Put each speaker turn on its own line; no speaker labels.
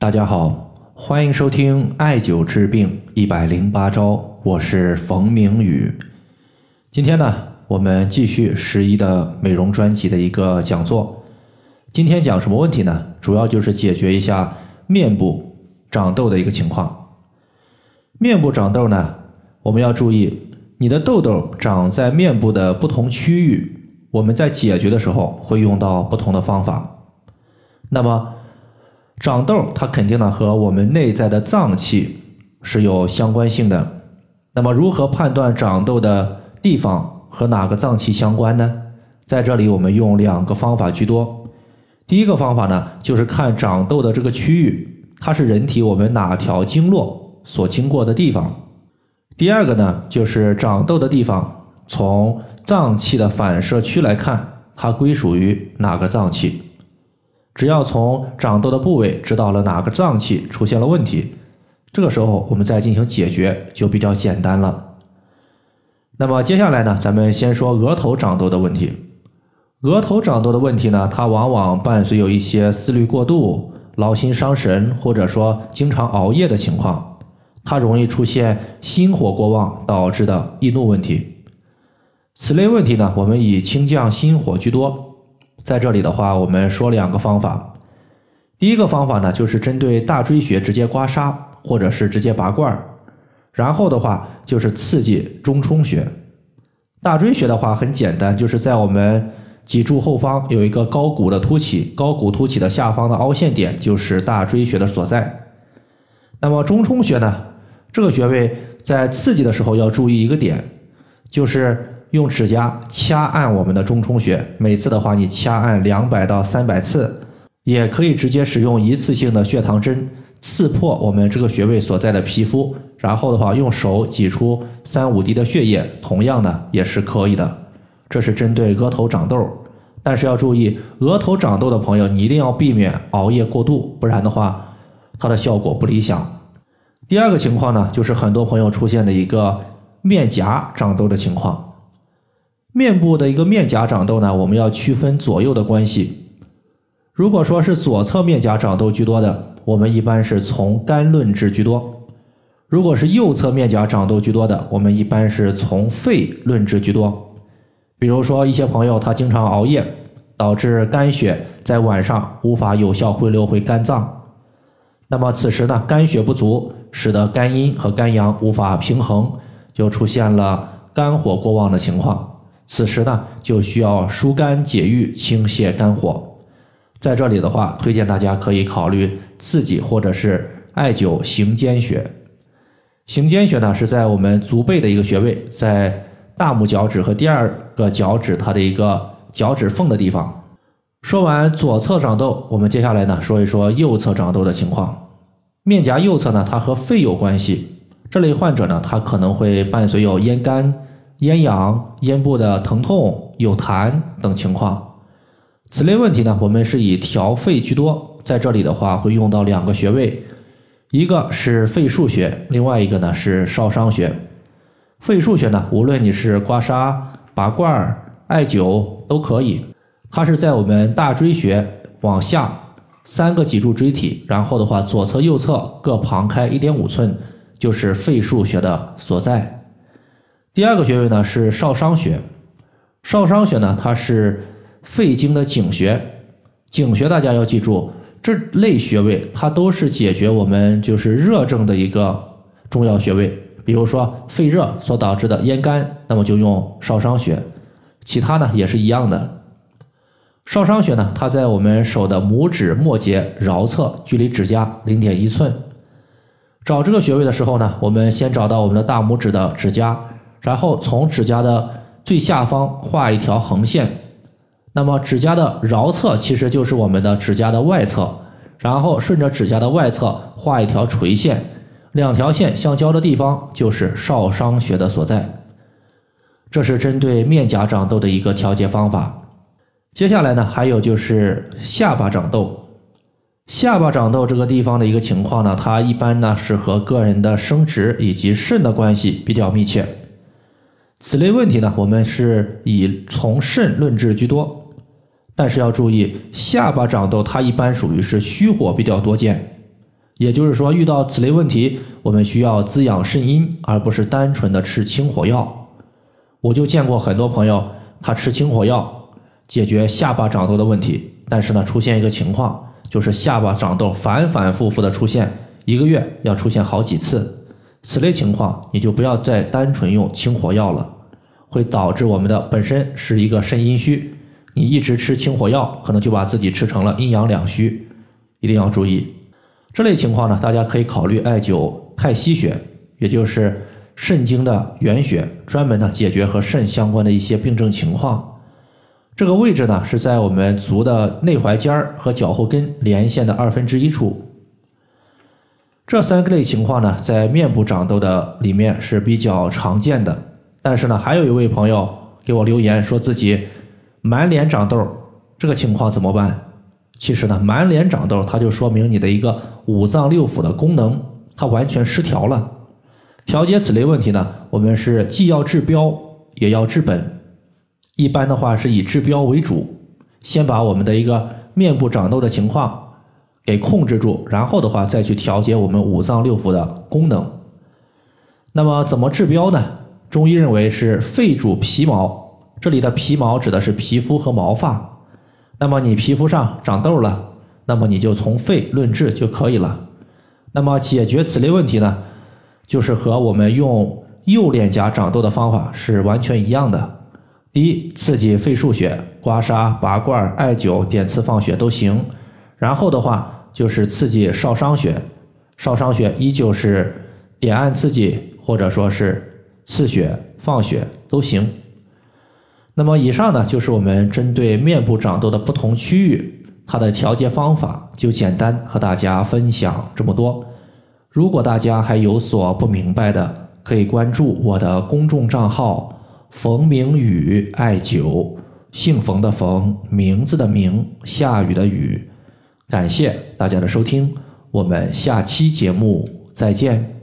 大家好，欢迎收听艾灸治病一百零八招，我是冯明宇。今天呢，我们继续十一的美容专辑的一个讲座。今天讲什么问题呢？主要就是解决一下面部长痘的一个情况。面部长痘呢，我们要注意，你的痘痘长在面部的不同区域，我们在解决的时候会用到不同的方法。那么，长痘，它肯定呢和我们内在的脏器是有相关性的。那么，如何判断长痘的地方和哪个脏器相关呢？在这里，我们用两个方法居多。第一个方法呢，就是看长痘的这个区域，它是人体我们哪条经络所经过的地方。第二个呢，就是长痘的地方，从脏器的反射区来看，它归属于哪个脏器。只要从长痘的部位知道了哪个脏器出现了问题，这个时候我们再进行解决就比较简单了。那么接下来呢，咱们先说额头长痘的问题。额头长痘的问题呢，它往往伴随有一些思虑过度、劳心伤神，或者说经常熬夜的情况，它容易出现心火过旺导致的易怒问题。此类问题呢，我们以清降心火居多。在这里的话，我们说两个方法。第一个方法呢，就是针对大椎穴直接刮痧，或者是直接拔罐儿。然后的话，就是刺激中冲穴。大椎穴的话很简单，就是在我们脊柱后方有一个高骨的凸起，高骨凸起的下方的凹陷点就是大椎穴的所在。那么中冲穴呢，这个穴位在刺激的时候要注意一个点，就是。用指甲掐按我们的中冲穴，每次的话你掐按两百到三百次，也可以直接使用一次性的血糖针刺破我们这个穴位所在的皮肤，然后的话用手挤出三五滴的血液，同样的也是可以的。这是针对额头长痘，但是要注意，额头长痘的朋友你一定要避免熬夜过度，不然的话它的效果不理想。第二个情况呢，就是很多朋友出现的一个面颊长痘的情况。面部的一个面颊长痘呢，我们要区分左右的关系。如果说是左侧面颊长痘居多的，我们一般是从肝论治居多；如果是右侧面颊长痘居多的，我们一般是从肺论治居多。比如说一些朋友他经常熬夜，导致肝血在晚上无法有效回流回肝脏，那么此时呢，肝血不足，使得肝阴和肝阳无法平衡，就出现了肝火过旺的情况。此时呢，就需要疏肝解郁、清泻肝火。在这里的话，推荐大家可以考虑刺激或者是艾灸行间穴。行间穴呢，是在我们足背的一个穴位，在大拇脚趾和第二个脚趾它的一个脚趾缝的地方。说完左侧长痘，我们接下来呢说一说右侧长痘的情况。面颊右侧呢，它和肺有关系。这类患者呢，他可能会伴随有咽干。咽痒、咽部的疼痛、有痰等情况，此类问题呢，我们是以调肺居多。在这里的话，会用到两个穴位，一个是肺腧穴，另外一个呢是少商穴。肺腧穴呢，无论你是刮痧、拔罐、艾灸都可以，它是在我们大椎穴往下三个脊柱椎体，然后的话左侧、右侧各旁开一点五寸，就是肺腧穴的所在。第二个穴位呢是少商穴，少商穴呢它是肺经的井穴，井穴大家要记住，这类穴位它都是解决我们就是热症的一个重要穴位。比如说肺热所导致的咽干，那么就用少商穴，其他呢也是一样的。少商穴呢，它在我们手的拇指末节桡侧，距离指甲零点一寸。找这个穴位的时候呢，我们先找到我们的大拇指的指甲。然后从指甲的最下方画一条横线，那么指甲的桡侧其实就是我们的指甲的外侧，然后顺着指甲的外侧画一条垂线，两条线相交的地方就是少商穴的所在。这是针对面颊长痘的一个调节方法。接下来呢，还有就是下巴长痘。下巴长痘这个地方的一个情况呢，它一般呢是和个人的生殖以及肾的关系比较密切。此类问题呢，我们是以从肾论治居多，但是要注意，下巴长痘它一般属于是虚火比较多见，也就是说，遇到此类问题，我们需要滋养肾阴，而不是单纯的吃清火药。我就见过很多朋友，他吃清火药解决下巴长痘的问题，但是呢，出现一个情况，就是下巴长痘反反复复的出现，一个月要出现好几次。此类情况，你就不要再单纯用清火药了，会导致我们的本身是一个肾阴虚，你一直吃清火药，可能就把自己吃成了阴阳两虚，一定要注意。这类情况呢，大家可以考虑艾灸太溪穴，也就是肾经的原穴，专门呢解决和肾相关的一些病症情况。这个位置呢是在我们足的内踝尖儿和脚后跟连线的二分之一处。这三个类情况呢，在面部长痘的里面是比较常见的。但是呢，还有一位朋友给我留言说自己满脸长痘，这个情况怎么办？其实呢，满脸长痘，它就说明你的一个五脏六腑的功能它完全失调了。调节此类问题呢，我们是既要治标也要治本。一般的话是以治标为主，先把我们的一个面部长痘的情况给控制住，然后的话再去调节我们五脏六腑的功能。那么怎么治标呢？中医认为是肺主皮毛，这里的皮毛指的是皮肤和毛发。那么你皮肤上长痘了，那么你就从肺论治就可以了。那么解决此类问题呢，就是和我们用右脸颊长痘的方法是完全一样的。第一，刺激肺腧穴，刮痧、拔罐、艾灸、点刺放血都行。然后的话就是刺激少商穴，少商穴依旧是点按刺激，或者说是刺血、放血都行。那么以上呢，就是我们针对面部长痘的不同区域，它的调节方法，就简单和大家分享这么多。如果大家还有所不明白的，可以关注我的公众账号“冯明宇艾灸”，姓冯的冯，名字的名，下雨的雨。感谢大家的收听，我们下期节目再见。